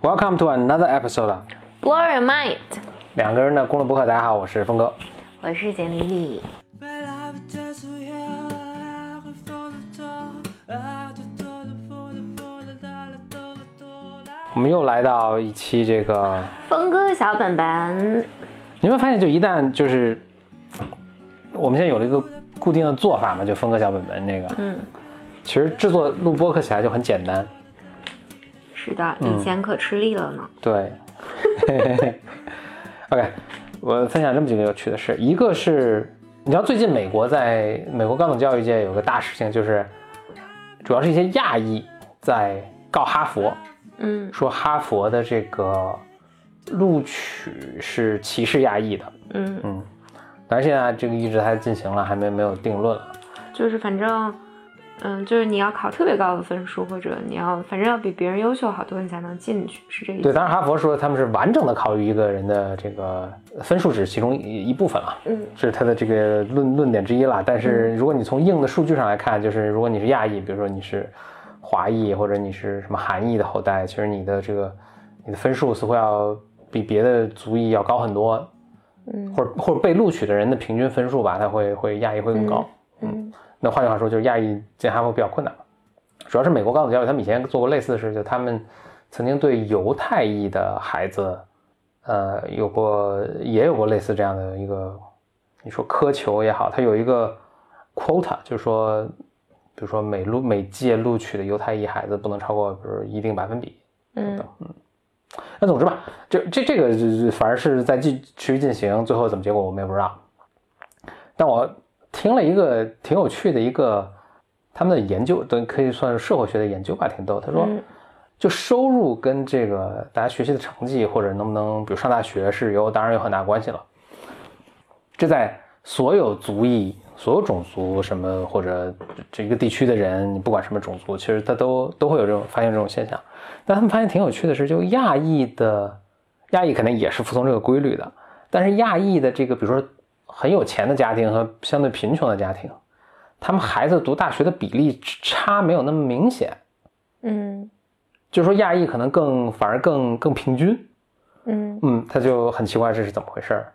Welcome to another episode. Blow your mind，两个人的公路博客，大家好，我是峰哥。我是简丽丽。我们又来到一期这个，峰哥小本本，你有没有发现，就一旦就是我们现在有了一个固定的做法嘛，就峰哥小本本那个，嗯，其实制作录播课起来就很简单。是的，以前可吃力了呢。对，OK，我分享这么几个有趣的事，一个是你知道最近美国在美国高等教育界有个大事情，就是主要是一些亚裔在告哈佛，嗯。说哈佛的这个录取是歧视亚裔的，嗯，嗯，但是现在这个一直还进行了，还没没有定论了。就是反正，嗯，就是你要考特别高的分数，或者你要反正要比别人优秀好多，你才能进去，是这意思对，当然哈佛说他们是完整的考虑一个人的这个分数只是其中一一部分啊，嗯是他的这个论论点之一啦。但是如果你从硬的数据上来看，就是如果你是亚裔，比如说你是华裔或者你是什么韩裔的后代，其实你的这个你的分数似乎要比别的族裔要高很多，嗯。或者或者被录取的人的平均分数吧，他会会亚裔会更高。嗯那换句话说，就是亚裔进哈佛比较困难嘛。主要是美国高等教育，他们以前做过类似的事，就他们曾经对犹太裔的孩子，呃，有过也有过类似这样的一个，你说苛求也好，它有一个 quota，就是说，比如说每录每届录取的犹太裔孩子不能超过，比如一定百分比。嗯那总之吧，这这这个反而是在继持续进行，最后怎么结果我们也不知道。但我听了一个挺有趣的一个他们的研究，都可以算是社会学的研究吧，挺逗。他说，嗯就收入跟这个大家学习的成绩或者能不能，比如上大学是有当然有很大关系了。这在所有族裔、所有种族什么或者这一个地区的人，你不管什么种族，其实他都都会有这种发现这种现象。但他们发现挺有趣的是，就亚裔的亚裔肯定也是服从这个规律的，但是亚裔的这个，比如说很有钱的家庭和相对贫穷的家庭，他们孩子读大学的比例差没有那么明显。嗯就是说亚裔可能更反而更更平均，嗯嗯，他就很奇怪这是怎么回事儿。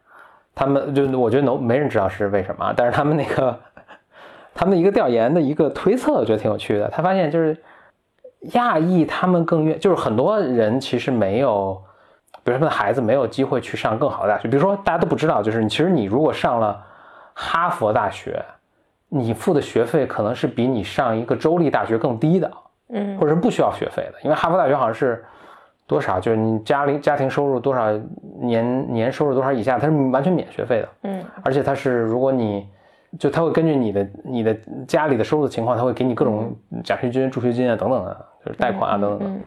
他们就我觉得能没人知道是为什么，但是他们那个 他们的一个调研的一个推测，我觉得挺有趣的。他发现就是亚裔他们更愿，就是很多人其实没有，比如他们的孩子没有机会去上更好的大学。比如说大家都不知道，就是其实你如果上了哈佛大学，你付的学费可能是比你上一个州立大学更低的。嗯或者是不需要学费的，因为哈佛大学好像是多少，就是你家里家庭收入多少年年收入多少以下，它是完全免学费的，嗯而且它是如果你就它会根据你的你的家里的收入的情况，它会给你各种奖学金、助学金啊等等的，就是贷款啊等等的。嗯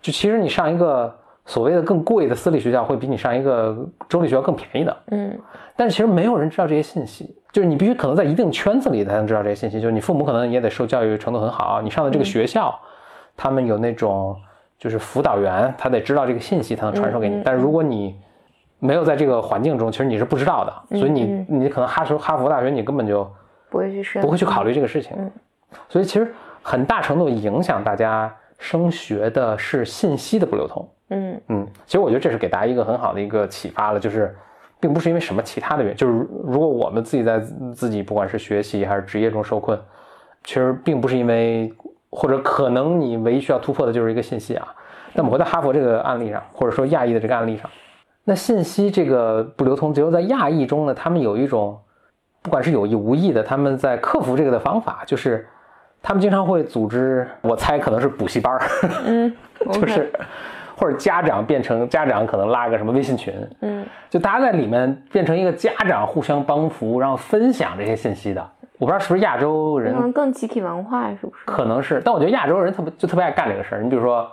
就其实你上一个所谓的更贵的私立学校，会比你上一个州立学校更便宜的。嗯但是其实没有人知道这些信息，就是你必须可能在一定圈子里才能知道这些信息。就是你父母可能也得受教育程度很好，你上的这个学校，他们有那种就是辅导员，他得知道这个信息，才能传授给你。但是如果你没有在这个环境中，其实你是不知道的，所以你嗯你可能哈佛哈佛大学你根本就不会去申，不会去考虑这个事情。嗯所以其实很大程度影响大家升学的是信息的不流通。嗯嗯，其实我觉得这是给大家一个很好的一个启发了，就是并不是因为什么其他的原因，就是如如果我们自己在自自己不管是学习还是职业中受困，其实并不是因为或者可能你唯一需要突破的就是一个信息啊。那么回到哈佛这个案例上，或者说亚裔的这个案例上，那信息这个不流通，只有在亚裔中呢，他们有一种不管是有意无意的，他们在克服这个的方法，就是他们经常会组织，我猜可能是补习班儿。嗯，就是或者家长变成家长可能拉个什么微信群，嗯就大家在里面变成一个家长互相帮扶，然后分享这些信息的。我不知道是不是亚洲人可能更集体文化是不是？可能是，但我觉得亚洲人特别就特别爱干这个事儿。你比如说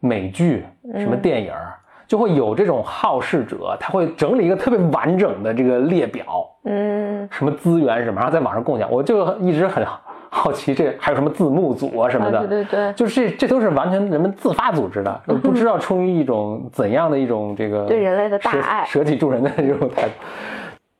美剧、什么电影儿，就会有这种好事者，他会整理一个特别完整的这个列表，嗯什么资源什么，然后在网上共享。我就一直很好奇，这还有什么字幕组啊什么的，啊对对对。就是这这都是完全人们自发组织的，不知道出于一种怎样的一种这个对人类的大爱。舍己助人的这种态度。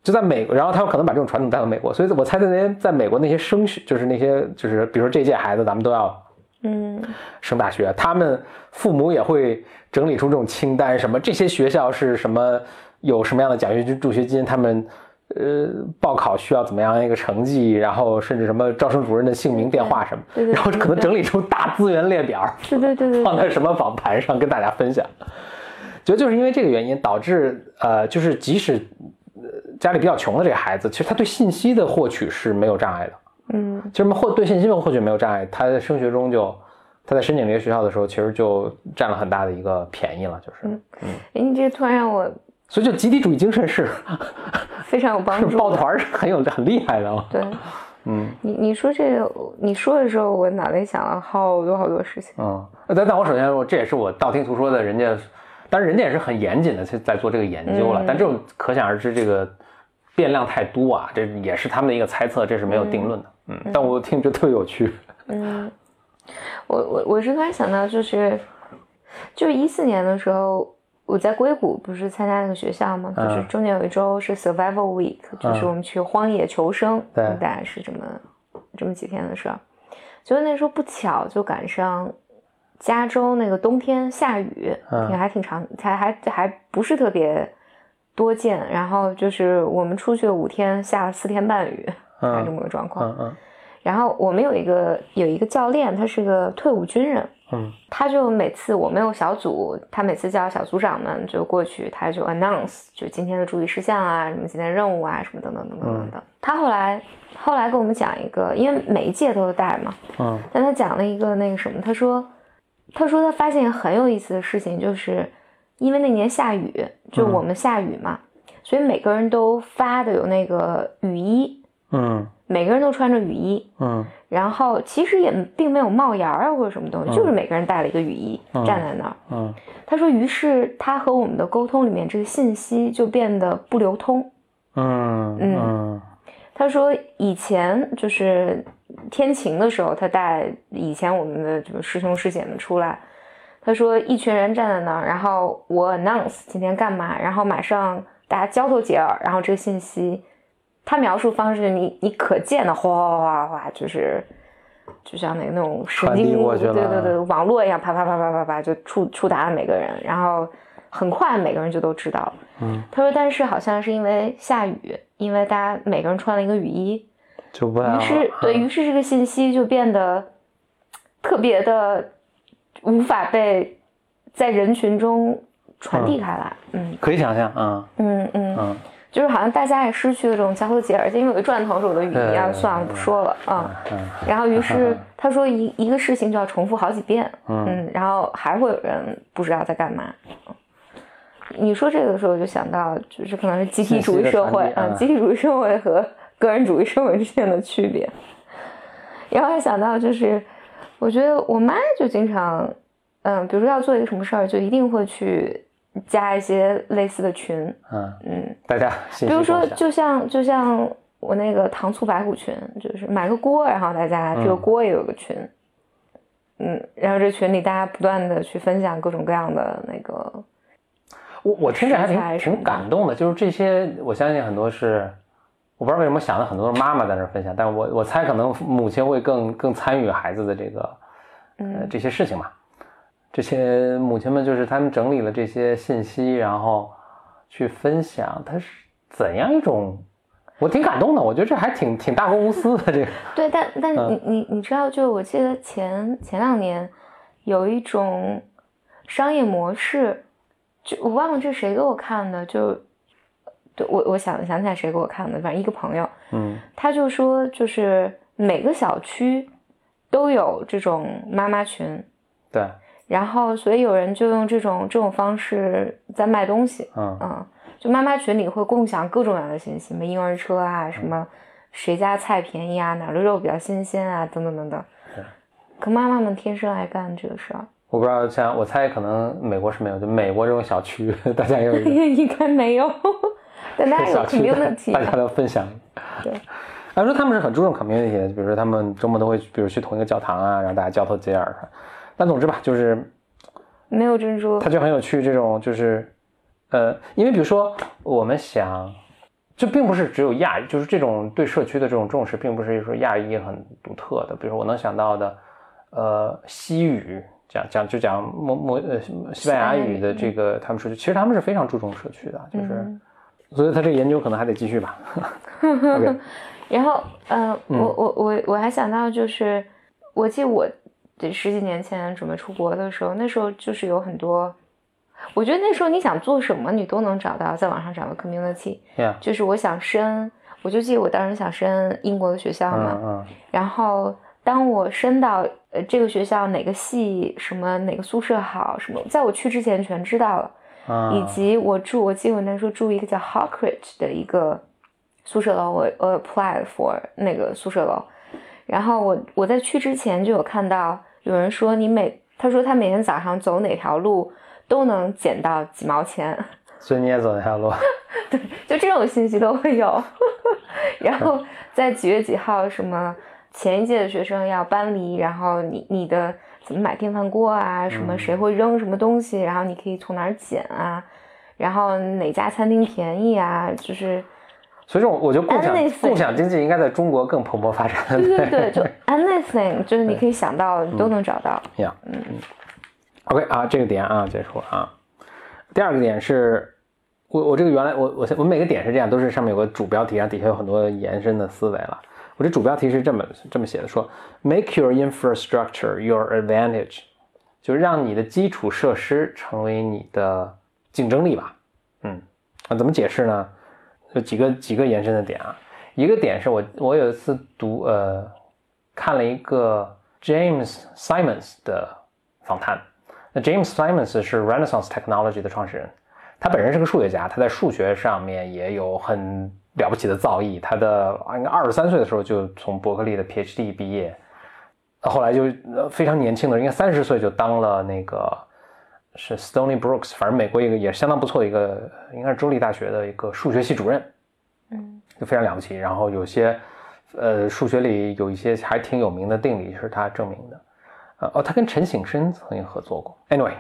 就在美国，然后他们可能把这种传统带到美国，所以我猜的那些在美国那些升学，就是那些就是比如说这届孩子咱们都要嗯。升大学，他们父母也会整理出这种清单，什么这些学校是什么有什么样的奖学金、助学金，他们呃报考需要怎么样一个成绩，然后甚至什么招生主任的姓名、电话什么，对对然后可能整理出大资源列表，对对对放在什么网盘上跟大家分享。觉得就是因为这个原因，导致呃，就是即使呃家里比较穷的这个孩子，其实他对信息的获取是没有障碍的。嗯。其实获对信息的获取没有障碍，他在升学中就他在申请这些学校的时候，其实就占了很大的一个便宜了，就是，嗯。哎，你这突然让我所以就集体主义精神是 非常有帮助。抱团是很有很厉害的嘛。对嗯你你说这个，你说的时候，我脑袋想了好多好多事情。嗯，但但我首先说，这也是我道听途说的，人家，当然人家也是很严谨的在在做这个研究了，嗯但这种可想而知，这个变量太多啊，这也是他们的一个猜测，这是没有定论的。嗯，但我听着特别有趣。嗯，我我我是突然想到，就是就是一四年的时候，我在硅谷不是参加那个学校嘛，嗯就是中间有一周是 Survival Week，就是我们去荒野求生，对大概是这么这么几天的事儿。结果那时候不巧就赶上加州那个冬天下雨，嗯也还挺长，还还还不是特别多见。然后就是我们出去了五天，下了四天半雨，这么个状况。然后我们有一个有一个教练，他是个退伍军人，嗯。他就每次我们有小组，他每次叫小组长们就过去，他就 announce 就今天的注意事项啊，什么今天任务啊，什么等等等等等。等。他后来后来跟我们讲一个，因为每一届都有带嘛，嗯。但他讲了一个那个什么，他说他说他发现很有意思的事情，就是因为那年下雨，就我们下雨嘛，所以每个人都发的有那个雨衣，嗯每个人都穿着雨衣。嗯。然后其实也并没有帽檐儿啊或者什么东西，嗯。就是每个人带了一个雨衣、嗯。站在那儿。嗯。他说，于是他和我们的沟通里面这个信息就变得不流通。嗯。嗯。他说以前就是天晴的时候，他带以前我们的这个师兄师姐们出来，他说一群人站在那儿，然后我 announce 今天干嘛，然后马上大家交头接耳，然后这个信息，他描述方式你你可见的哗哗哗哗，就是就像那个那种神经过去了对对对，网络一样啪啪啪啪啪啪就触触达了每个人，然后很快每个人就都知道了。嗯，他说，但是好像是因为下雨，因为大家每个人穿了一个雨衣，就不于是对于是这个信息就变得特别的无法被在人群中传递开来。嗯可以想象啊嗯嗯，嗯就是好像大家也失去了这种交头接耳，因为有一转头是我的语音啊，对算了不说了啊。嗯然后于是他说一一个事情就要重复好几遍，嗯嗯，然后还会有人不知道在干嘛。你说这个的时候，我就想到，就是可能是集体主义社会啊、集体主义社会和个人主义社会之间的区别。然后还想到，就是我觉得我妈就经常，嗯，比如说要做一个什么事儿，就一定会去加一些类似的群，嗯，嗯，大家比如说就像就像我那个糖醋排骨群，就是买个锅，然后大家这个嗯锅也有个群，嗯，然后这群里大家不断的去分享各种各样的那个，我我听着还挺挺感动的，就是这些，我相信很多是，我不知道为什么想的很多是妈妈在那儿分享，但是我我猜可能母亲会更更参与孩子的这个呃嗯这些事情嘛。这些母亲们就是他们整理了这些信息，然后去分享，它是怎样一种，我挺感动的，我觉得这还挺挺大公无私的这个，对，但 但嗯。你你你知道，就我记得前前两年有一种商业模式，就我忘了这谁给我看的，就对我我想想起来谁给我看的，反正一个朋友，嗯。他就说，就是每个小区都有这种妈妈群，对，然后所以有人就用这种这种方式在卖东西，嗯嗯，就妈妈群里会共享各种各样的信息，什么婴儿车啊，什么谁家菜便宜啊，哪儿的肉比较新鲜啊，等等等等对。可妈妈们天生爱干这个事儿，我不知道像我猜可能美国是没有，就美国这种小区，大家也有。应该没有，但大家有肯定的 community，大家都分享。对，他说他们是很注重 community 的，比如说他们周末都会，比如去同一个教堂啊，然后大家交头接耳。但总之吧，就是没有珍珠它，就很有趣，这种就是，呃，因为比如说我们想，这并不是只有亚裔，就是这种对社区的这种重视，并不是说亚裔很独特的。比如说我能想到的，呃西语，讲讲就讲莫莫呃西班牙语的这个他们社区，其实他们是非常注重社区的，就是，嗯所以他这个研究可能还得继续吧。然后，呃，嗯我我我我还想到，就是我记得我这十几年前准备出国的时候，那时候就是有很多，我觉得那时候你想做什么，你都能找到，在网上找到 community。Yeah，就是我想申，我就记得我当时想申英国的学校嘛，嗯嗯然后当我申到呃这个学校哪个系什么哪个宿舍好什么，在我去之前全知道了。啊，以及我住，我记得我那时候住一个叫 Hawkridge 的一个宿舍楼，我我 applied for 那个宿舍楼，然后我我在去之前就有看到有人说你每他说他每天早上走哪条路都能捡到几毛钱，所以你也走那条路。对就这种信息都会有，然后在几月几号什么前一届的学生要搬离，然后你你的怎么买电饭锅啊，什么谁会扔什么东西，然后你可以从哪儿捡啊，然后哪家餐厅便宜啊，就是所以这种我觉得共享共享经济应该在中国更蓬勃发展。对对对，就 anything，就是你可以想到都能找到。呀，嗯嗯，OK 啊，这个点啊结束了啊。第二个点是，我我这个原来我我我每个点是这样，都是上面有个主标题，然后底下有很多延伸的思维了。我这主标题是这么这么写的，说 Make your infrastructure your advantage，就是让你的基础设施成为你的竞争力吧。嗯，那怎么解释呢？有几个几个延伸的点啊。一个点是我我有一次读呃看了一个 James Simons 的访谈。那 James Simons 是 Renaissance Technology 的创始人，他本人是个数学家，他在数学上面也有很了不起的造诣。他的应该二十三岁的时候就从伯克利的 PhD 毕业，后来就非常年轻的，应该三十岁就当了那个是 Stony Brooks，反正美国一个也相当不错的一个，应该是州立大学的一个数学系主任。嗯就非常了不起。然后有些，呃，数学里有一些还挺有名的定理是他证明的。呃，哦，他跟陈省身曾经合作过。Anyway，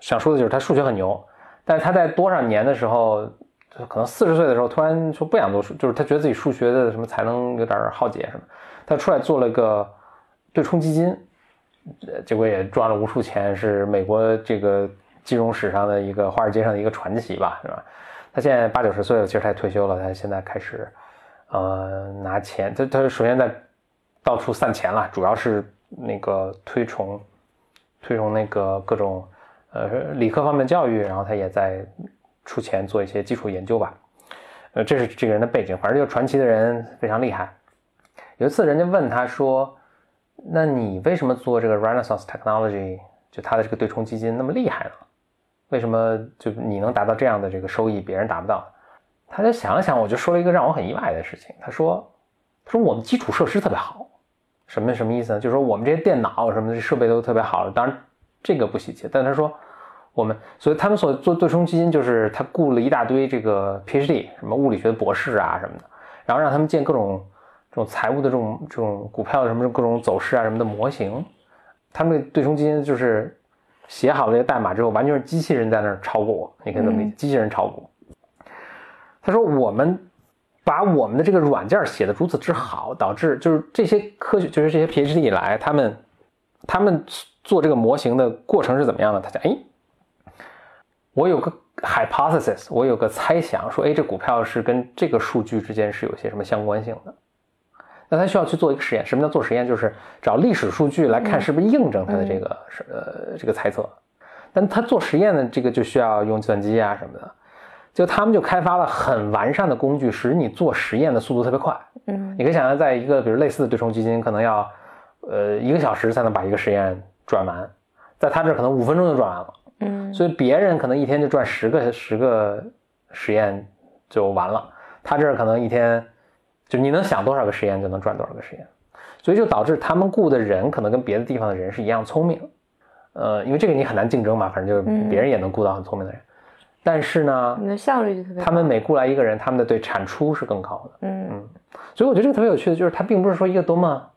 想说的就是他数学很牛，但是他在多少年的时候，就可能四十岁的时候，突然说不想做数，就是他觉得自己数学的什么才能有点耗竭什么，他出来做了个对冲基金，呃呃结果也赚了无数钱，是美国这个金融史上的一个华尔街上的一个传奇吧，是吧？他现在八九十岁了，其实他也退休了，他现在开始，呃，拿钱，他他首先在到处散钱了，主要是那个推崇推崇那个各种呃理科方面教育，然后他也在出钱做一些基础研究吧，呃，这是这个人的背景，反正就传奇的人非常厉害。有一次人家问他说：“那你为什么做这个 Renaissance Technology，就他的这个对冲基金那么厉害呢？”为什么就你能达到这样的这个收益，别人达不到？他就想了想，我就说了一个让我很意外的事情。他说：“他说我们基础设施特别好，什么什么意思呢？就是说我们这些电脑什么的设备都特别好。当然这个不稀奇，但他说我们，所以他们所做对冲基金就是他雇了一大堆这个 PhD，什么物理学博士啊什么的，然后让他们建各种这种财务的这种这种股票的什么各种走势啊什么的模型。他们对冲基金就是。”写好了这个代码之后，完全是机器人在那儿炒股，你可以这么理解，机器人炒股。他说我们把我们的这个软件写的如此之好，导致就是这些科学，就是这些 PhD 以来，他们他们做这个模型的过程是怎么样的？他讲，哎，我有个 hypothesis，我有个猜想，说，哎，这股票是跟这个数据之间是有些什么相关性的。那他需要去做一个实验，什么叫做实验？就是找历史数据来看是不是印证他的这个是、呃这个猜测。但他做实验的，这个就需要用计算机啊什么的，就他们就开发了很完善的工具，使你做实验的速度特别快。嗯你可以想象，在一个比如类似的对冲基金，可能要呃一个小时才能把一个实验转完，在他这儿可能五分钟就转完了。嗯所以别人可能一天就转十个十个实验就完了，他这儿可能一天就你能想多少个实验就能赚多少个实验，所以就导致他们雇的人可能跟别的地方的人是一样聪明，呃，因为这个你很难竞争嘛，反正就是嗯。别人也能雇到很聪明的人，但是呢，你的效率就特别。他们每雇来一个人，他们的对产出是更高的，嗯。所以我觉得这个特别有趣的就是它并不是说一个多么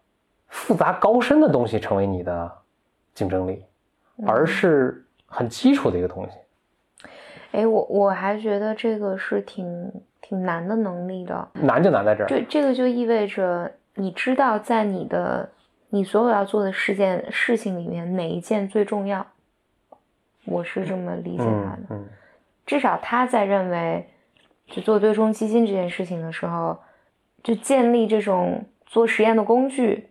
复杂高深的东西成为你的竞争力，而是很基础的一个东西。哎，我我还觉得这个是挺挺难的能力的。难就难在这儿，这这个就意味着你知道，在你的你所有要做的事件事情里面哪一件最重要？我是这么理解他的。嗯至少他在认为，就做对冲基金这件事情的时候，就建立这种做实验的工具，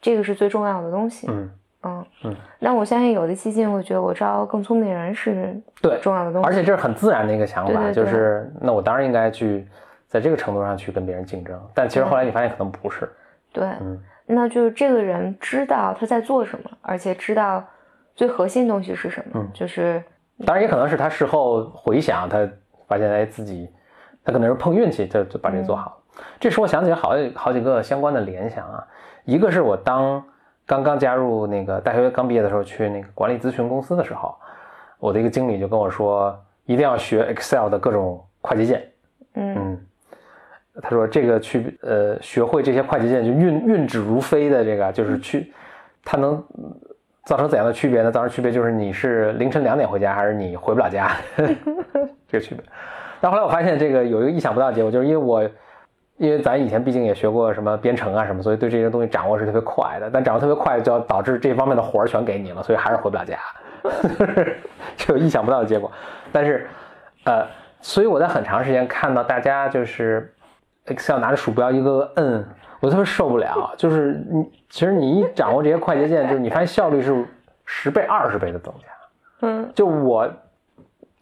这个是最重要的东西。嗯嗯。嗯。那我相信有的基金会觉得我招更聪明的人是对重要的东西，而且这是很自然的一个想法，对对对。就是那我当然应该去在这个程度上去跟别人竞争，但其实后来你发现可能不是，对，嗯。那就是这个人知道他在做什么，而且知道最核心的东西是什么，嗯。就是当然也可能是他事后回想，他发现哎自己他可能是碰运气，就就把这个做好。了。这使我想起好几好几个相关的联想啊，一个是我当刚刚加入那个大学刚毕业的时候去那个管理咨询公司的时候，我的一个经理就跟我说，一定要学 Excel 的各种快捷键。嗯嗯，他说这个去呃学会这些快捷键就运运指如飞的这个就是去，它能嗯造成怎样的区别呢？造成区别就是你是凌晨两点回家，还是你回不了家，这个区别。但后来我发现这个有一个意想不到的结果，就是因为我因为咱以前毕竟也学过什么编程啊什么，所以对这些东西掌握是特别快的。但掌握特别快，就要导致这方面的活儿全给你了，所以还是回不了家，就有意想不到的结果。但是，呃，所以我在很长时间看到大家就是 Excel 拿着鼠标一个个摁，我特别受不了。就是你其实你一掌握这些快捷键，就是你发现效率是十倍、二十倍的增加。嗯就我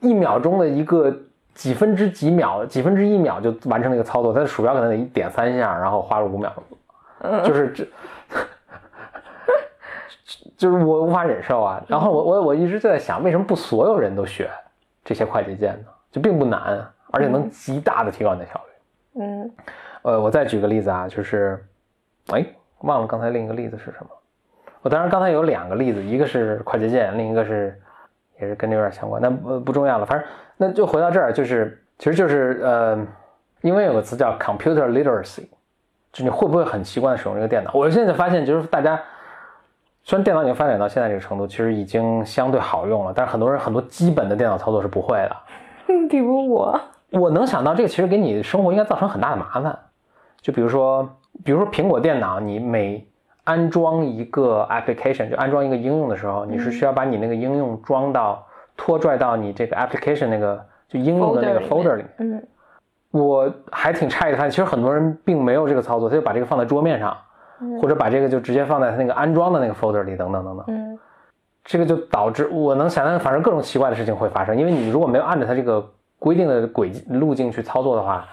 一秒钟的一个几分之几秒、几分之一秒就完成了一个操作，他的鼠标可能得一点三下，然后花了五秒，嗯，就是这，就是我无法忍受啊。然后我我我一直就在想，为什么不所有人都学这些快捷键呢？就并不难，而且能极大的提高你的效率。嗯呃，我再举个例子啊，就是，哎，忘了刚才另一个例子是什么。我当然刚才有两个例子，一个是快捷键，另一个是也是跟这有点相关，但不不重要了。反正那就回到这儿，就是其实就是呃，因为有个词叫 computer literacy，就你会不会很习惯地使用这个电脑？我现在发现就是大家虽然电脑已经发展到现在这个程度，其实已经相对好用了，但是很多人很多基本的电脑操作是不会的。比如我，我能想到这个其实给你生活应该造成很大的麻烦，就比如说，比如说苹果电脑，你每安装一个 application，就安装一个应用的时候，你是需要把你那个应用装到拖拽到你这个 application 那个就应用的那个 Folder 里面。嗯我还挺诧异的，发现其实很多人并没有这个操作，他就把这个放在桌面上，嗯或者把这个就直接放在他那个安装的那个 folder 里，等等等等。嗯这个就导致我能想象，反正各种奇怪的事情会发生，因为你如果没有按照它这个规定的轨迹路径去操作的话，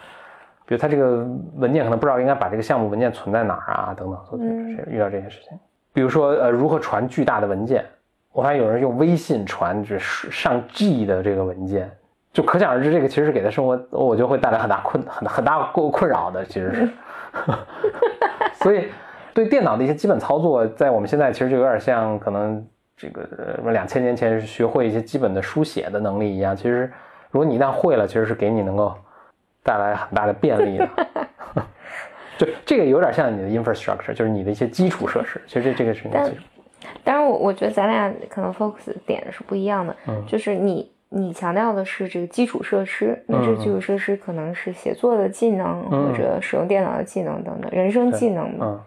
比如它这个文件可能不知道应该把这个项目文件存在哪儿啊，等等，所以遇到这些事情。比如说呃，如何传巨大的文件，我发现有人用微信传就是上 G 的这个文件，就可想而知，这个其实是给他生活，我觉得会带来很大困很很大困困扰的，其实是。所以对电脑的一些基本操作，在我们现在其实就有点像可能这个呃什么两千年前学会一些基本的书写的能力一样。其实如果你一旦会了，其实是给你能够带来很大的便利的。就这个有点像你的 infrastructure，就是你的一些基础设施。其实这这个是你的但基础。当然我我觉得咱俩可能 focus 的点是不一样的，嗯就是你你强调的是这个基础设施，那这基础设施可能是写作的技能、嗯或者使用电脑的技能等等，人生技能嘛。嗯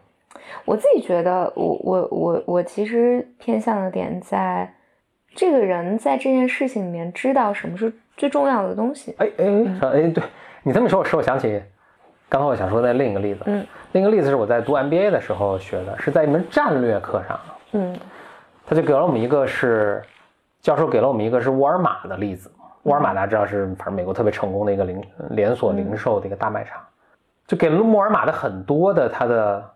我自己觉得我，我我我其实偏向的点在，这个人在这件事情里面知道什么是最重要的东西。哎哎哎哎，对你这么说，使我想起刚才我想说的另一个例子。嗯，另一个例子是我在读 MBA 的时候学的，是在一门战略课上。嗯他就给了我们一个是教授给了我们一个是沃尔玛的例子。沃尔玛大家知道是反正美国特别成功的一个零连锁零售的一个大卖场，就给了沃尔玛的很多的它的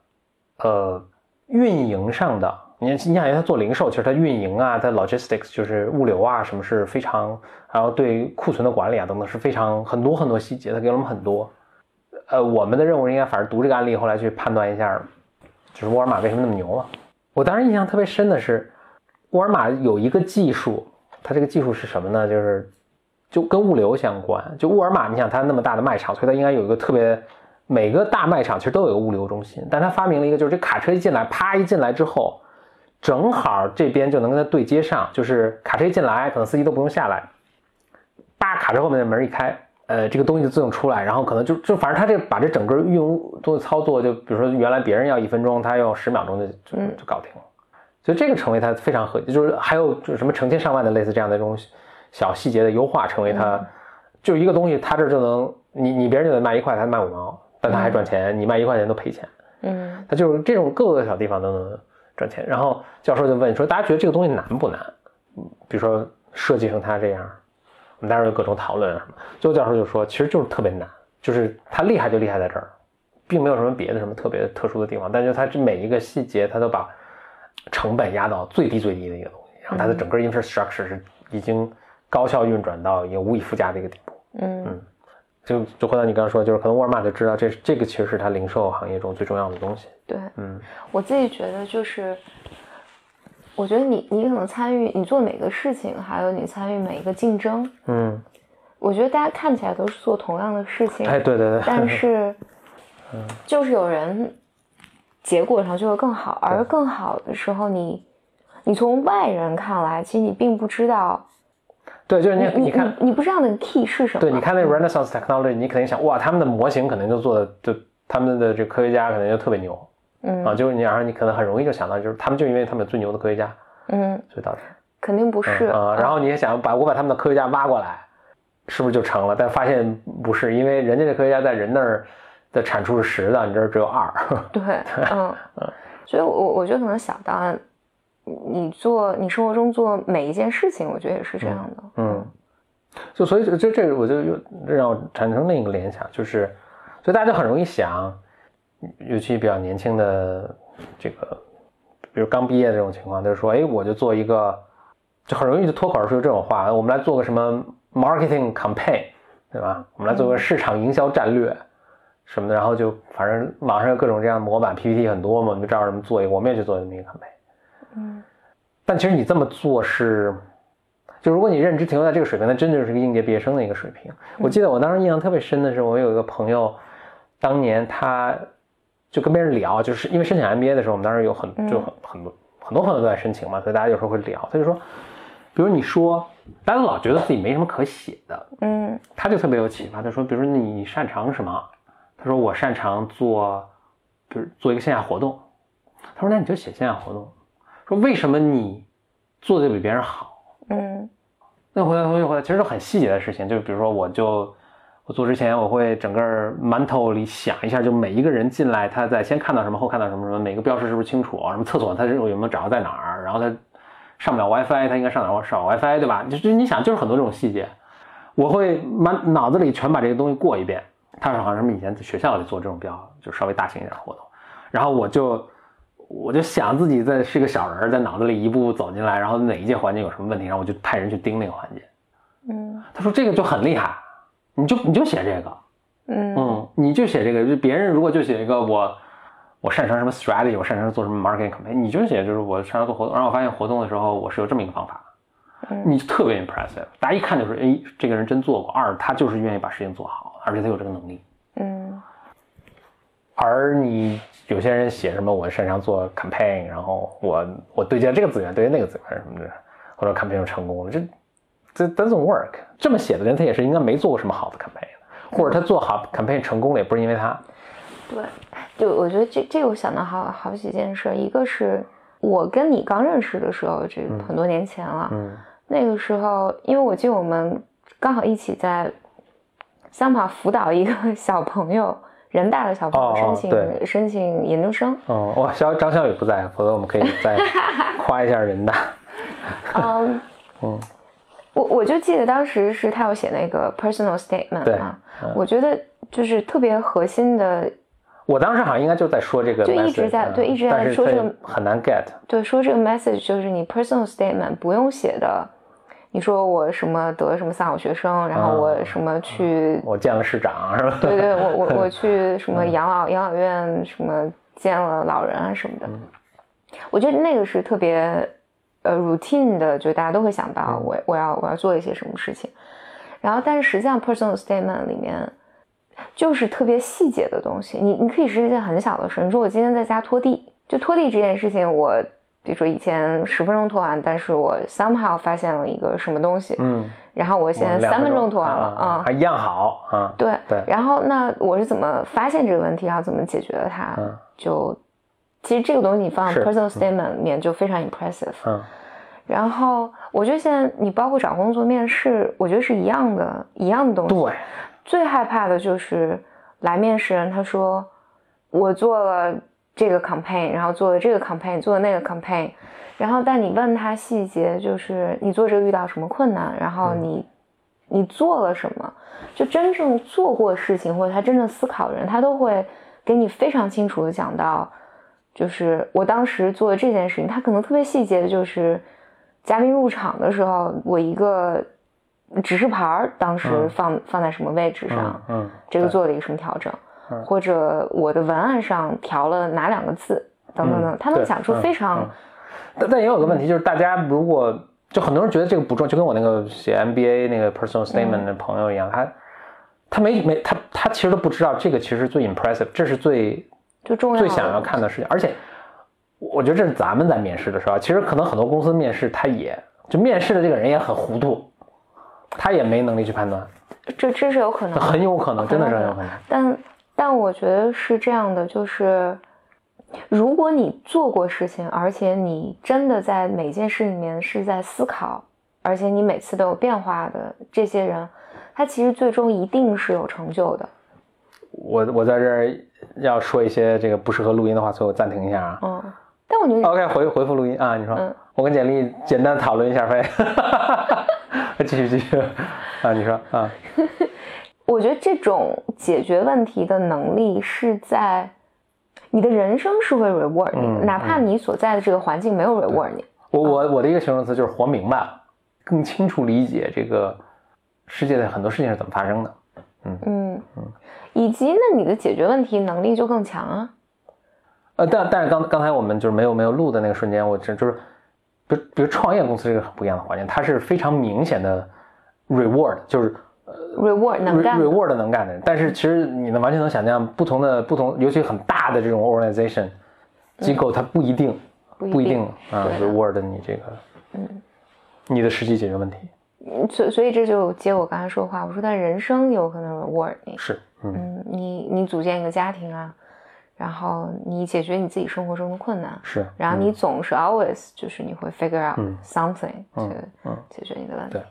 呃运营上的，你你想想它做零售，其实它运营啊，它 logistics 就是物流啊，什么是非常，然后对库存的管理啊等等是非常很多很多细节，他给了我们很多。呃，我们的任务应该反正读这个案例，后来去判断一下，就是沃尔玛为什么那么牛啊。我当时印象特别深的是，沃尔玛有一个技术，它这个技术是什么呢？就是就跟物流相关。就沃尔玛，你想它那么大的卖场，所以它应该有一个特别，每个大卖场其实都有一个物流中心。但它发明了一个，就是这卡车一进来，啪一进来之后，正好这边就能跟他对接上，就是卡车一进来，可能司机都不用下来，叭卡车后面的门一开，呃，这个东西就自动出来，然后可能就就反正他这把这整个运用东西操作，就比如说原来别人要一分钟，他用十秒钟就就就搞定了，所以这个成为他非常合，就是还有就是什么成千上万的类似这样的这种小细节的优化，成为他就一个东西，他这就能你你别人就得卖一块，他卖五毛，但他还赚钱，你卖一块钱都赔钱，嗯。他就是这种各个小地方都能赚钱。然后教授就问说，大家觉得这个东西难不难？嗯比如说设计成他这样，我们当时有各种讨论啊什么。最后教授就说，其实就是特别难，就是他厉害就厉害在这儿，并没有什么别的什么特别特殊的地方，但就他这每一个细节，他都把成本压到最低最低的一个东西，然后它的整个 infrastructure 是已经高效运转到一个无以复加的一个地步。嗯就就回到你刚刚说，就是可能沃尔玛就知道这这个其实是它零售行业中最重要的东西。对，嗯。我自己觉得就是，我觉得你你可能参与你做每个事情，还有你参与每一个竞争，嗯，我觉得大家看起来都是做同样的事情，哎，对对对，但是，就是有人结果上就会更好，而更好的时候你，你从外人看来，其实你并不知道，对，就是你你你看，你你不知道那个 key 是什么，对，你看那 Renaissance technology，你肯定想，哇，他们的模型可能就做的，就他们的这科学家可能就特别牛。嗯。啊，就是你然后你可能很容易就想到，就是他们就因为他们有最牛的科学家，嗯，所以导致肯定不是啊、然后你也想把我把他们的科学家挖过来，是不是就成了？但发现不是，因为人家的科学家在人那儿的产出是十的，你这儿只有二。对，嗯，所以我我觉得可能想到你做你生活中做每一件事情，我觉得也是这样的，嗯，就所以这这这，我就又让我产生另一个联想，就是，所以大家就很容易想，尤其比较年轻的这个，比如刚毕业这种情况，就是说，哎，我就做一个，就很容易就脱口而出这种话，我们来做个什么 marketing campaign，对吧？我们来做个市场营销战略什么的，然后就反正网上有各种这样的模板 PPT 很多嘛，我们就照着什么做一个，我们也去做这么一个 campaign。嗯但其实你这么做是，就如果你认知停留在这个水平，那真就是个应届毕业生的一个水平。我记得我当时印象特别深的是，我有一个朋友，当年他就跟别人聊，就是因为申请 MBA 的时候，我们当时有很就很很多很多朋友都在申请嘛，所以大家有时候会聊。他就说，比如你说，大家老觉得自己没什么可写的，嗯他就特别有启发。他说，比如说你擅长什么？他说我擅长做，比如做一个线下活动。他说那你就写线下活动。说为什么你做的比别人好？嗯那回来回来回来，其实都很细节的事情，就比如说我就我做之前我会整个 mental 里想一下，就每一个人进来他在先看到什么，后看到什么什么，每个标识是不是清楚啊？什么厕所他是有没有找到在哪儿？然后他上不了 WiFi，他应该上哪儿上 WiFi 对吧？就就你想就是很多这种细节，我会满脑子里全把这个东西过一遍。他好像什么以前在学校里做这种比较就稍微大型一点的活动，然后我就我就想自己在是个小人儿，在脑子里一步步走进来，然后哪一届环节有什么问题，然后我就派人去盯那个环节。嗯。他说这个就很厉害，你就你就写这个，嗯。嗯，你就写这个，就别人如果就写一个我我擅长什么 strategy，我擅长做什么 marketing campaign，你就写就是我擅长做活动，然后我发现活动的时候我是有这么一个方法，嗯。你就特别 impressive，大家一看就是哎这个人真做过，二他就是愿意把事情做好，而且他有这个能力。嗯。而你有些人写什么我擅长做 campaign，然后我我对接这个资源，对接那个资源什么的，或者 campaign 就成功了，这这 doesn't work。这么写的人他也是应该没做过什么好的 campaign，或者他做好 campaign 成功了也不是因为他。对，就我觉得这这个我想到好好几件事，一个是我跟你刚认识的时候，这很多年前了，嗯那个时候，因为我记得我们刚好一起在桑帕辅导一个小朋友，人大的小朋友哦申请、对申请研究生。哦，哇，小张小雨不在，否则我们可以再 夸一下人大。嗯，嗯我我就记得当时是他要写那个 personal statement 对嘛，我觉得就是特别核心的，我当时好像应该就在说这个就一直在嗯对一直在说这个很难 get。对，说这个 message 就是你 personal statement 不用写的。你说我什么得什么三好学生，然后我什么去我见了市长是吧？对对，我我我去什么养老养老院什么见了老人啊什么的，我觉得那个是特别呃 routine 的，就大家都会想到我我要我要做一些什么事情，然后但是实际上 personal statement 里面就是特别细节的东西，你你可以是一件很小的事，你说我今天在家拖地，就拖地这件事情我比如说以前十分钟拖完，但是我 somehow 发现了一个什么东西，嗯，然后我现在三分钟拖完了啊，还一样好啊。对对然后那我是怎么发现这个问题，然后怎么解决的它？嗯就其实这个东西你放 personal statement 里面就非常 impressive。嗯然后我觉得现在你包括找工作、面试，我觉得是一样的，一样的东西。对，最害怕的就是来面试人，他说我做了这个 campaign，然后做了这个 campaign，做了那个 campaign，然后但你问他细节，就是你做这个遇到什么困难，然后你、你做了什么，就真正做过事情或者他真正思考的人，他都会给你非常清楚的讲到，就是我当时做的这件事情，他可能特别细节的就是。嘉宾入场的时候，我一个指示牌儿当时嗯。放、放在什么位置上，嗯嗯，这个做了一个什么调整，嗯。或者我的文案上调了哪两个字，等等等，他能讲出嗯非常、嗯。但但也有个问题，就是大家如果就很多人觉得这个不重要，就跟我那个写 MBA 那个 personal statement 的朋友一样，他他没没他他其实都不知道这个其实最 impressive，这是最最重要最想要看的事情，而且我觉得这是咱们在面试的时候，其实可能很多公司面试他也就面试的这个人也很糊涂，他也没能力去判断，这这是有可能，很有可能，真的是很有可能。但但我觉得是这样的，就是如果你做过事情，而且你真的在每件事里面是在思考，而且你每次都有变化的这些人，他其实最终一定是有成就的。我我在这儿要说一些这个不适合录音的话，所以我暂停一下啊。嗯，但我觉得 OK，回回复录音啊，你说，嗯我跟简历简单讨论一下，发现，继续继续啊，你说啊，我觉得这种解决问题的能力是在你的人生是会 reward 你的，嗯哪怕你所在的这个环境没有 reward 你。我我我的一个形容词就是活明白了，更清楚理解这个世界的很多事情是怎么发生的。嗯嗯嗯，以及那你的解决问题能力就更强啊。呃，但但是刚刚才我们就是没有没有录的那个瞬间，我这就是，比如比如创业公司这个很不一样的环境，它是非常明显的 reward，就是 reward 能干的。reward 能干的。人。但是其实你能完全能想象，不同的不同，尤其很大的这种 organization 机构，它不一定不不一定啊 reward 你这个，嗯，你的实际解决问题。嗯所所以这就接我刚才说的话，我说但人生有可能 reward 你，是，嗯。嗯，你你组建一个家庭啊，然后你解决你自己生活中的困难，是，然后你总是 always 就是你会 figure out 嗯。something 嗯去嗯。解决你的问题对。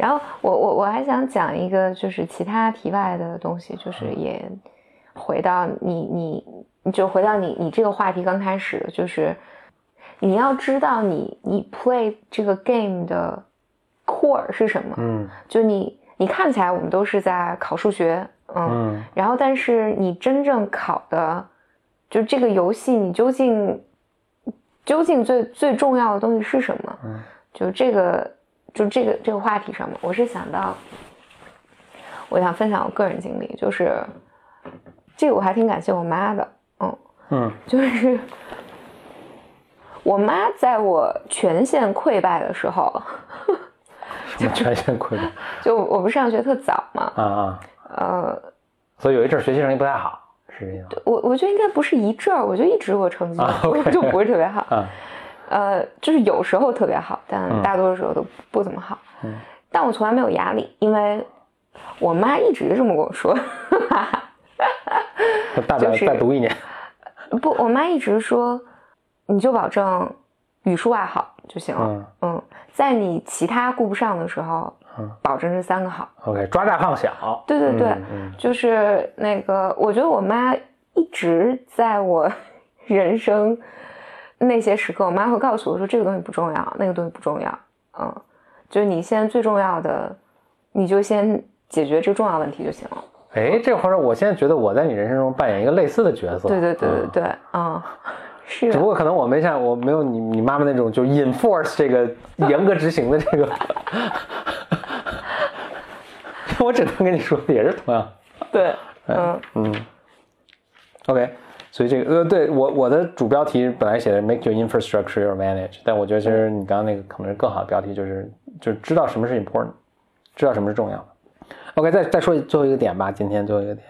然后我我我还想讲一个就是其他题外的东西，就是嗯也回到你你就回到你你这个话题刚开始的，就是你要知道你你 play 这个 game 的 core 是什么，嗯。就你你看起来我们都是在考数学，嗯，嗯。然后但是你真正考的，就这个游戏你究竟究竟最最重要的东西是什么？嗯，就这个就这个这个话题上面，我是想到，我想分享我个人经历，就是这个我还挺感谢我妈的，嗯，嗯。就是我妈在我全线溃败的时候，什么全线溃败？就我不是上学特早嘛，啊啊，呃，所以有一阵学习成绩不太好，是这样。我我觉得应该不是一阵儿，我就一直我成绩 就不是特别好，啊，呃，就是有时候特别好，但嗯大多数时候都不怎么好。嗯但我从来没有压力，因为我妈一直这么跟我说。大不了就是再读一年，不，我妈一直说，你就保证语数外好就行了。嗯嗯，在你其他顾不上的时候，嗯保证这三个好。，OK，抓大放小，对对对，就是那个，我觉得我妈一直在我人生那些时刻，我妈会告诉我说这个东西不重要，那个东西不重要。嗯，就是你现在最重要的，你就先解决这个重要问题就行了。哎，这会儿我现在觉得我在你人生中扮演一个类似的角色。对对对对嗯对，嗯，是只不过可能我没像我没有你你妈妈那种就 enforce 这个 严格执行的这个，我只能跟你说也是同样。对，嗯嗯，OK，所以这个呃，对我我的主标题本来写的 make your infrastructure your manage，但我觉得其实你刚刚那个可能是更好的标题，就是就知道什么是 important，知道什么是重要的。OK，再再说最后一个点吧，今天最后一个点，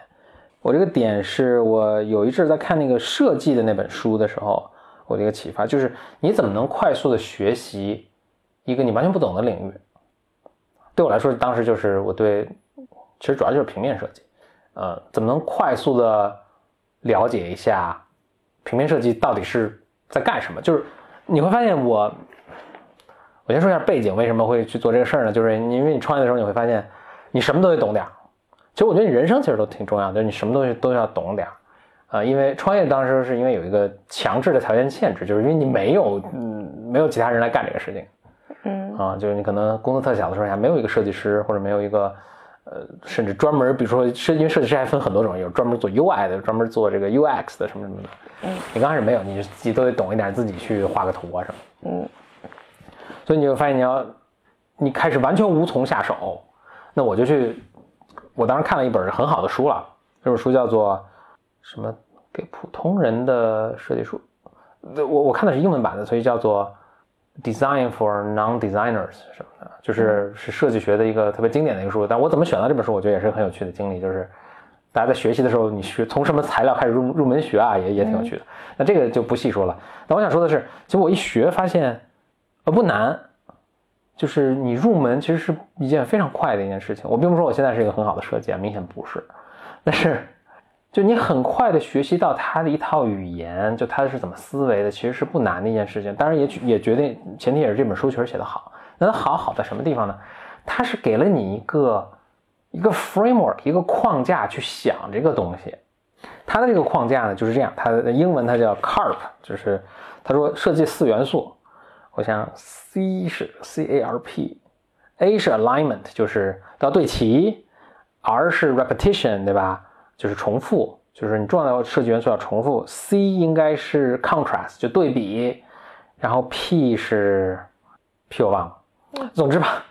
我这个点是我有一阵在看那个设计的那本书的时候，我的一个启发，就是你怎么能快速的学习一个你完全不懂的领域？对我来说，当时就是我对，其实主要就是平面设计，呃，怎么能快速的了解一下平面设计到底是在干什么？就是你会发现我，我先说一下背景，为什么会去做这个事儿呢？就是因为你创业的时候，你会发现你什么都得懂点儿。其实我觉得你人生其实都挺重要的，就是你什么东西都要懂点儿。啊，因为创业当时是因为有一个强制的条件限制，就是因为你没有嗯没有其他人来干这个事情，嗯啊，就是你可能公司特小的时候还没有一个设计师，或者没有一个呃甚至专门比如说设因为设计师还分很多种，有专门做 UI 的，专门做这个 UX 的什么什么的，嗯，你刚开始没有，你就自己都得懂一点，自己去画个图啊什么，嗯。所以你就发现你要你开始完全无从下手，那我就去，我当时看了一本很好的书了，这本书叫做什么？给普通人的设计书，呃我我看的是英文版的，所以叫做 Design for Non-Designers 什么的，就是是设计学的一个特别经典的一个书。但我怎么选到这本书，我觉得也是很有趣的经历，就是大家在学习的时候，你学从什么材料开始入入门学啊，也也挺有趣的。那这个就不细说了。但我想说的是，其实我一学发现，呃，不难，就是你入门其实是一件非常快的一件事情。我并不是说我现在是一个很好的设计啊，明显不是，但是。就你很快的学习到他的一套语言，就他是怎么思维的，其实是不难的一件事情。当然也也决定前提也是这本书确实写得好。那它好好在什么地方呢？它是给了你一个一个 framework，一个框架去想这个东西。它的这个框架呢就是这样，它的英文它叫 CARP，就是他说设计四元素。我想 C 是 C A R P，A 是 alignment，就是要对齐；R 是 repetition，对吧？就是重复，就是你重要的设计元素要重复。C 应该是 contrast，就对比，然后 P 是 P 我忘了，总之吧，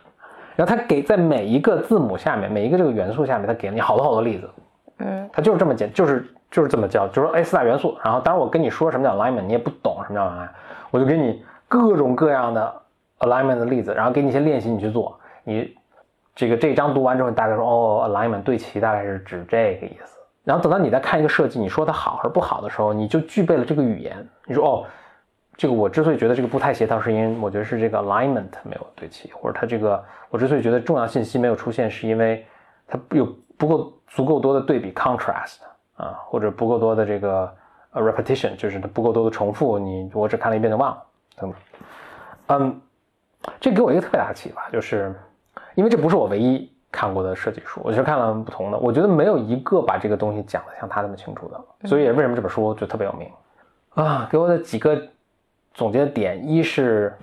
然后它给在每一个字母下面，每一个这个元素下面，它给了你好多好多例子。嗯它就是这么简，就是就是这么教，就是说哎四大元素，然后当然我跟你说什么叫 alignment，你也不懂什么叫 alignment，我就给你各种各样的 alignment 的例子，然后给你一些练习，你去做。你这个这一章读完之后，你大概说哦 alignment 对齐大概是指这个意思。然后等到你再看一个设计，你说它好还是不好的时候，你就具备了这个语言。你说哦，这个我之所以觉得这个不太协调，是因为我觉得是这个 alignment 没有对齐，或者它这个我之所以觉得重要信息没有出现，是因为它有不够足够多的对比 contrast 啊，或者不够多的这个呃 repetition，就是它不够多的重复，你我只看了一遍就忘了等等。嗯，这给我一个特别大的启发，就是因为这不是我唯一。看过的设计书，我其实看了不同的，我觉得没有一个把这个东西讲的像他那么清楚的，所以为什么这本书就特别有名啊？给我的几个总结的点，一是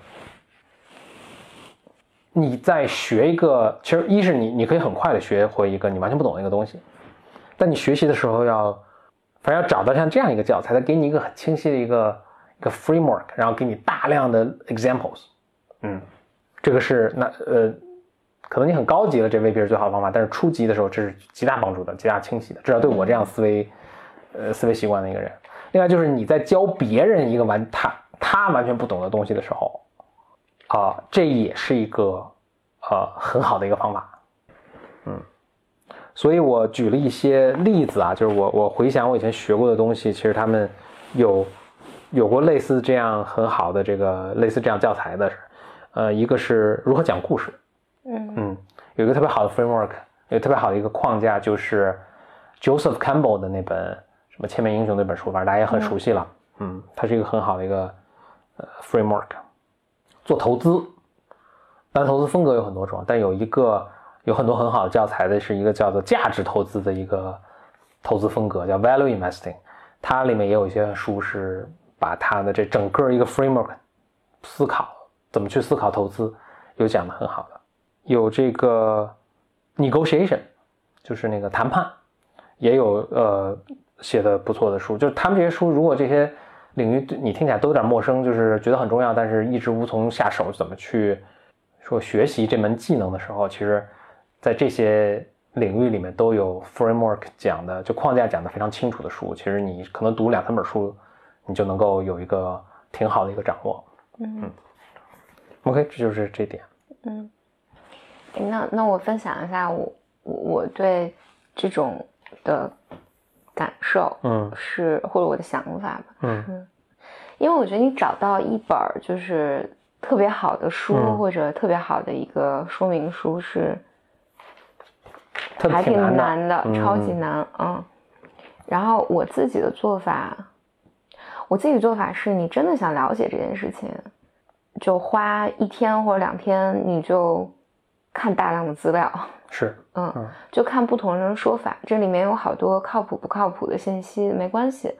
你在学一个，其实一是你你可以很快的学会一个你完全不懂的一个东西，但你学习的时候要，反正要找到像这样一个教材，它给你一个很清晰的一个一个 framework，然后给你大量的 examples，嗯，这个是那呃。可能你很高级了，这未必是最好的方法，但是初级的时候，这是极大帮助的，极大清晰的，至少对我这样思维，呃，思维习惯的一个人。另外就是你在教别人一个完他他完全不懂的东西的时候，啊，这也是一个呃很好的一个方法，嗯。所以我举了一些例子啊，就是我我回想我以前学过的东西，其实他们有有过类似这样很好的这个类似这样教材的，呃，一个是如何讲故事。嗯嗯，有一个特别好的 framework，有特别好的一个框架，就是 Joseph Campbell 的那本什么《千面英雄》那本书，反正大家也很熟悉了。嗯，它是一个很好的一个呃 framework。做投资，当然投资风格有很多种，但有一个有很多很好的教材的，是一个叫做价值投资的一个投资风格，叫 value investing。它里面也有一些书是把它的这整个一个 framework 思考怎么去思考投资，有讲的很好的。有这个 negotiation，就是那个谈判，也有呃写的不错的书。就是他们这些书，如果这些领域你听起来都有点陌生，就是觉得很重要，但是一直无从下手，怎么去说学习这门技能的时候，其实，在这些领域里面都有 framework 讲的，就框架讲的非常清楚的书。其实你可能读两三本书，你就能够有一个挺好的一个掌握。嗯 OK，这就是这点。嗯。那那我分享一下我我我对这种的感受，嗯是或者我的想法吧，嗯。因为我觉得你找到一本就是特别好的书、嗯或者特别好的一个说明书是还挺难难的，嗯超级难，嗯。然后我自己的做法，我自己的做法是你真的想了解这件事情，就花一天或者两天，你就看大量的资料，是，嗯嗯，就看不同人说法，这里面有好多靠谱不靠谱的信息，没关系。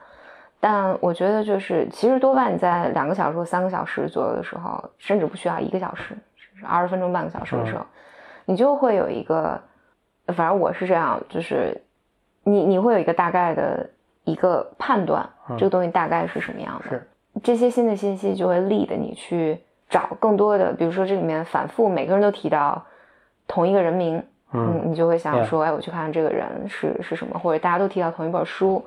但我觉得就是，其实多半你在两个小时或三个小时左右的时候，甚至不需要一个小时，甚至二十分钟、半个小时的时候，你就会有一个，反正我是这样，就是你你会有一个大概的一个判断，这个东西大概是什么样的。这些新的信息就会 lead 你去找更多的，比如说这里面反复每个人都提到同一个人名，嗯，你就会想说，哎，我去看看这个人是是什么，或者大家都提到同一本书，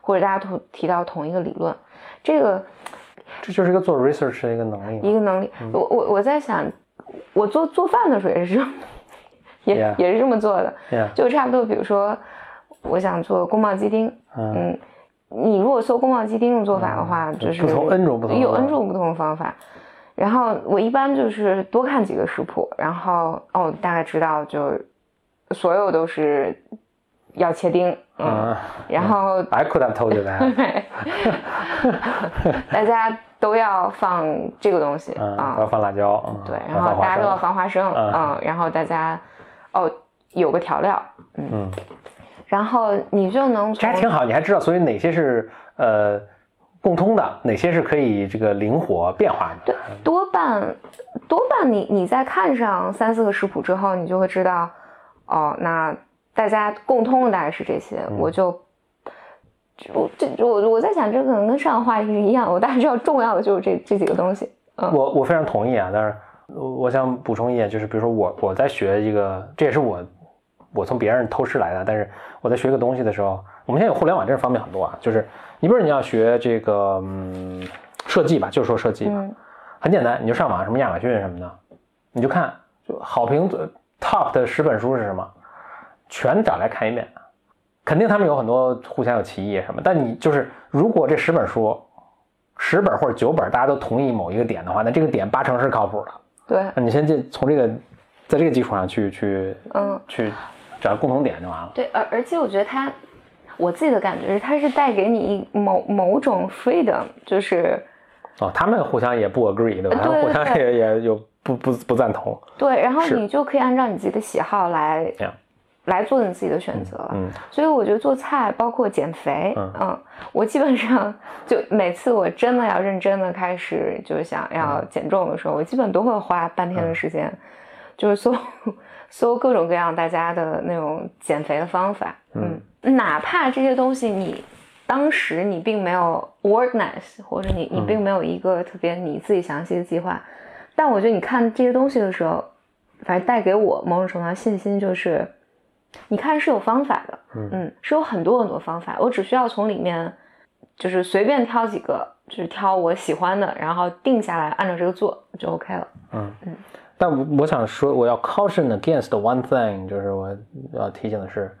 或者大家都提到同一个理论，这个这就是一个做 research 的一个能力。一个能力。嗯。我我我在想，我做做饭的时候也是 也也是这么做的。就差不多，比如说我想做宫保鸡丁，嗯，嗯，你如果搜宫保鸡丁的做法的话，就是不同 N 种不同有 N 种不同的方法。然后我一般就是多看几个食谱，然后哦大概知道就所有都是要切丁，嗯，嗯然后，I could have told you that。大家都要放这个东西嗯，啊要，放辣椒。嗯对，然后大家都要放花生，嗯嗯，然后大家哦有个调料，嗯，然后你就能这还挺好，你还知道，所以哪些是呃共通的，哪些是可以这个灵活变化的。对，多半多半你你在看上三四个食谱之后，你就会知道，哦，那大家共通的大概是这些，嗯我就。我这我我在想，这可能跟上个话题是一样，我大概知道重要的就是这这几个东西。嗯我我非常同意啊，但是我我想补充一点，就是比如说我我在学一个，这也是我我从别人偷师来的，但是我在学一个东西的时候，我们现在有互联网，这方便很多啊，就是你比如你要学这个嗯设计吧，就是说设计吧，嗯很简单，你就上网什么亚马逊什么的，你就看就好评最 top 的十本书是什么，全找来看一遍。肯定他们有很多互相有歧义什么，但你就是如果这十本书，十本或者九本大家都同意某一个点的话，那这个点八成是靠谱的。对，那你先进从这个，在这个基础上去去嗯，去找共同点就完了。对，而而且我觉得它，我自己的感觉是，它是带给你某某种 freedom，就是哦，他们互相也不 agree，对吧？他对对们互相也也有不不不赞同。对，然后你就可以按照你自己的喜好来来做你自己的选择了。嗯所以我觉得做菜，包括减肥，嗯我基本上就每次我真的要认真的开始就是想要嗯减重的时候，我基本都会花半天的时间，就是搜 搜各种各样大家的那种减肥的方法，嗯，哪怕这些东西你当时你并没有 organize，或者你你嗯并没有一个特别你自己详细的计划，但我觉得你看这些东西的时候，反正带给我某种程度上信心就是。你看是有方法的，嗯是有很多很多方法，我只需要从里面就是随便挑几个，就是挑我喜欢的，然后定下来，按照这个做就 OK 了。嗯嗯但我我想说，我要 caution against one thing，就是我要提醒的是，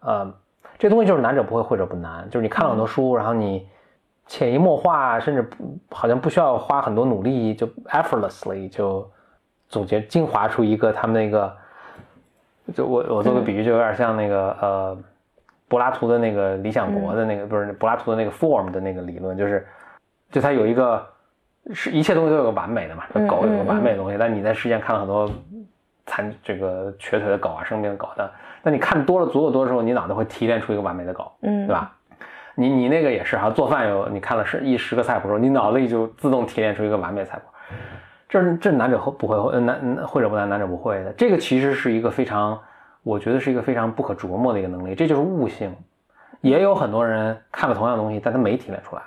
呃，这东西就是难者不会，会者不难。就是你看了很多书，然后你潜移默化，甚至不好像不需要花很多努力，就 effortlessly 就总结精华出一个他们那个，就我我做个比喻，就有点像那个呃柏拉图的那个理想国的那个，不是柏拉图的那个 form 的那个理论，就是就它有一个是一切东西都有个完美的嘛，嗯狗有个嗯完美的东西，但你在世界上看了很多残这个瘸腿的狗啊，生病的狗的，那你看多了足够多的时候，你脑袋会提炼出一个完美的狗，嗯，对？吧？你你那个也是哈，做饭有你看了十一十个菜谱之后，你脑子里就自动提炼出一个完美的菜谱，这这难者会不会呃难会者不难，难者不会的。这个其实是一个非常，我觉得是一个非常不可琢磨的一个能力，这就是悟性。也有很多人看了同样的东西，但他没提炼出来。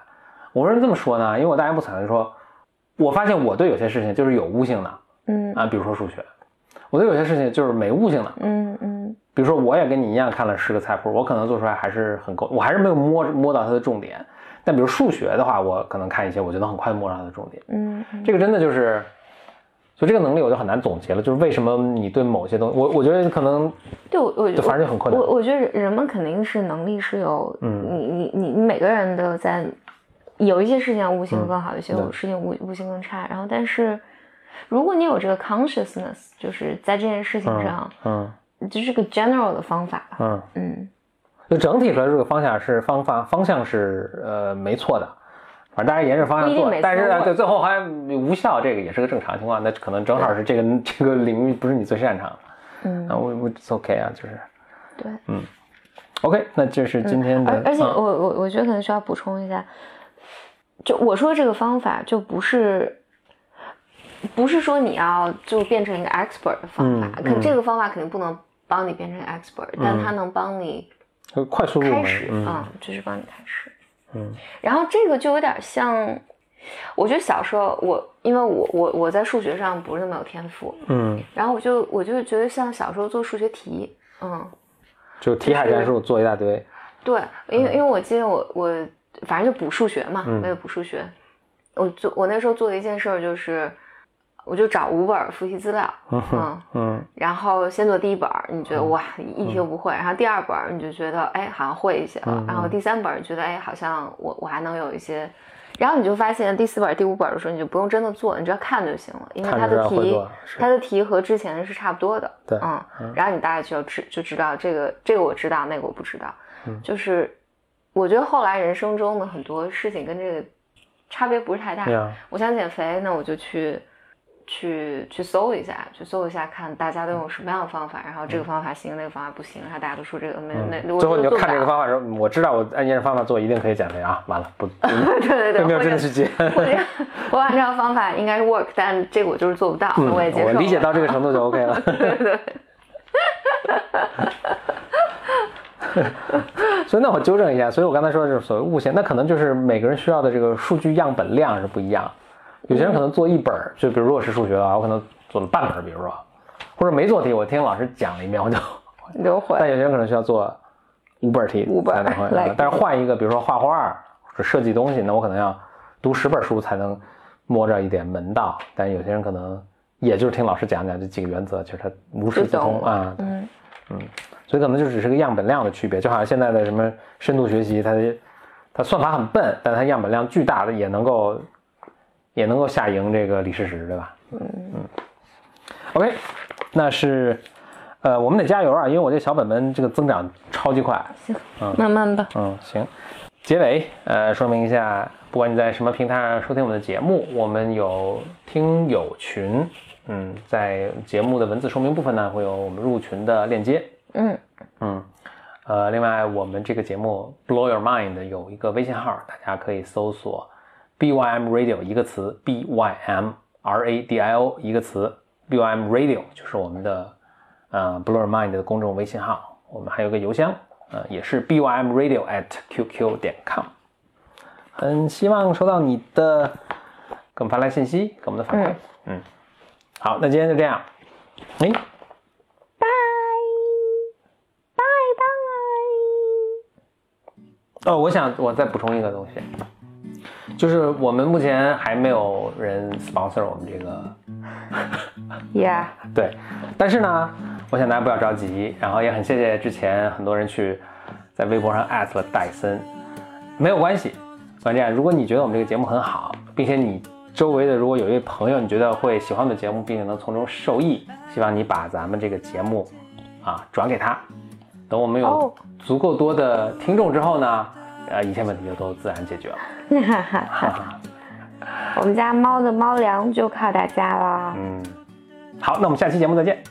我为什么这么说呢？因为我大言不惭的说，我发现我对有些事情就是有悟性的嗯啊，比如说数学，我觉得有些事情就是没悟性的。嗯嗯比如说，我也跟你一样看了十个菜谱，我可能做出来还是很够，我还是没有摸摸到它的重点。但比如数学的话，我可能看一些，我就能很快摸到它的重点。嗯嗯，这个真的就是，所以这个能力我就很难总结了。就是为什么你对某些东西，我我觉得可能对我我就反正就很困难。我我觉得人们肯定是能力是有，嗯你你你你每个人都在有一些事情悟性更好，有些对事情悟悟性更差。然后，但是如果你有这个 consciousness，就是在这件事情上，嗯这是个 general 的方法吧。嗯，嗯，就整体来说这个方向是方法方向是呃没错的，反正大家沿着方向做但是对最后还无效，这个也是个正常情况，那可能正好是这个这个领域不是你最擅长。的。嗯。啊，我我 it's OK 啊，就是。对。嗯。OK，那这是今天的，而而且嗯。我我我觉得可能需要补充一下，就我说这个方法就不是。不是说你要就变成一个 expert 的方法，嗯可这个方法肯定不能帮你变成 expert，、但它能帮你快速，开始，嗯。嗯，就是帮你开始。嗯，然后这个就有点像，我觉得小时候我因为我我我在数学上不是那么有天赋，嗯，然后我就我就觉得像小时候做数学题，嗯，就题海战术做一大堆，对，因为因为我记得我我反正就补数学嘛，嗯。为了补数学，我做我那时候做的一件事儿就是，我就找五本复习资料，嗯，嗯然后先做第一本儿，你觉得哇一题都不会，然后第二本儿你就觉得哎好像会一些了，嗯。然后第三本儿你觉得哎好像我我还能有一些，然后你就发现第四本儿、第五本儿的时候你就不用真的做，你只要看就行了，因为看它的题它的题和之前是差不多的，对嗯，然后你大概就知就知道这个这个我知道，那个我不知道，嗯。就是我觉得后来人生中的很多事情跟这个差别不是太大，我想减肥，那我就去去去搜一下，去搜一下，看大家都用什么样的方法，然后这个方法行，那个方法不行，然后大家都说这个没那、我嗯最后你就看这个方法的时候，我知道我按这方法做一定可以减肥啊，完了不，对对对，没有真的去接。或者我按照方法应该是 work，但这个我就是做不到，嗯我也接受。我理解到这个程度就 OK 了。对对，所以那我纠正一下，所以我刚才说的是所谓悟性，那可能就是每个人需要的这个数据样本量是不一样。有些人可能做一本儿，就比如如果是数学的话，我可能做了半本儿，比如说，或者没做题，我听老师讲了一遍我就。你就会但有些人可能需要做五本儿题五本儿才能会 来，但是换一个，比如说画画或者设计东西，那我可能要读十本书才能摸着一点门道。但有些人可能也就是听老师讲讲这几个原则，其实他无师自通啊。嗯所以可能就只是个样本量的区别，就好像现在的什么深度学习，它它算法很笨，但它样本量巨大的也能够也能够下赢这个李世石，对吧？嗯嗯。OK，那是呃，我们得加油啊，因为我这小本本这个增长超级快。行，嗯慢慢吧。嗯，行。结尾，呃，说明一下，不管你在什么平台上收听我们的节目，我们有听友群，嗯，在节目的文字说明部分呢，会有我们入群的链接。嗯嗯，呃，另外我们这个节目 Blow Your Mind 有一个微信号，大家可以搜索 BYM Radio 一个词，BYM R A D I O 一个词，BYM Radio 就是我们的呃 Blow Your Mind 的公众微信号。我们还有个邮箱，呃，也是 BYM Radio at QQ 点 com。很希望收到你的给我们发来信息，给我们的反馈。嗯好，那今天就这样。哎。拜拜拜。哦，我想我再补充一个东西，就是我们目前还没有人 sponsor 我们这个，Yeah，对，但是呢，我想大家不要着急，然后也很谢谢之前很多人去在微博上艾特了戴森，没有关系，关键如果你觉得我们这个节目很好，并且你周围的如果有一位朋友你觉得会喜欢我们的节目，并且能从中受益，希望你把咱们这个节目啊转给他，等我们有哦足够多的听众之后呢，呃，一切问题就都自然解决了。哈哈哈。我们家猫的猫粮就靠大家了。嗯，好，那我们下期节目再见。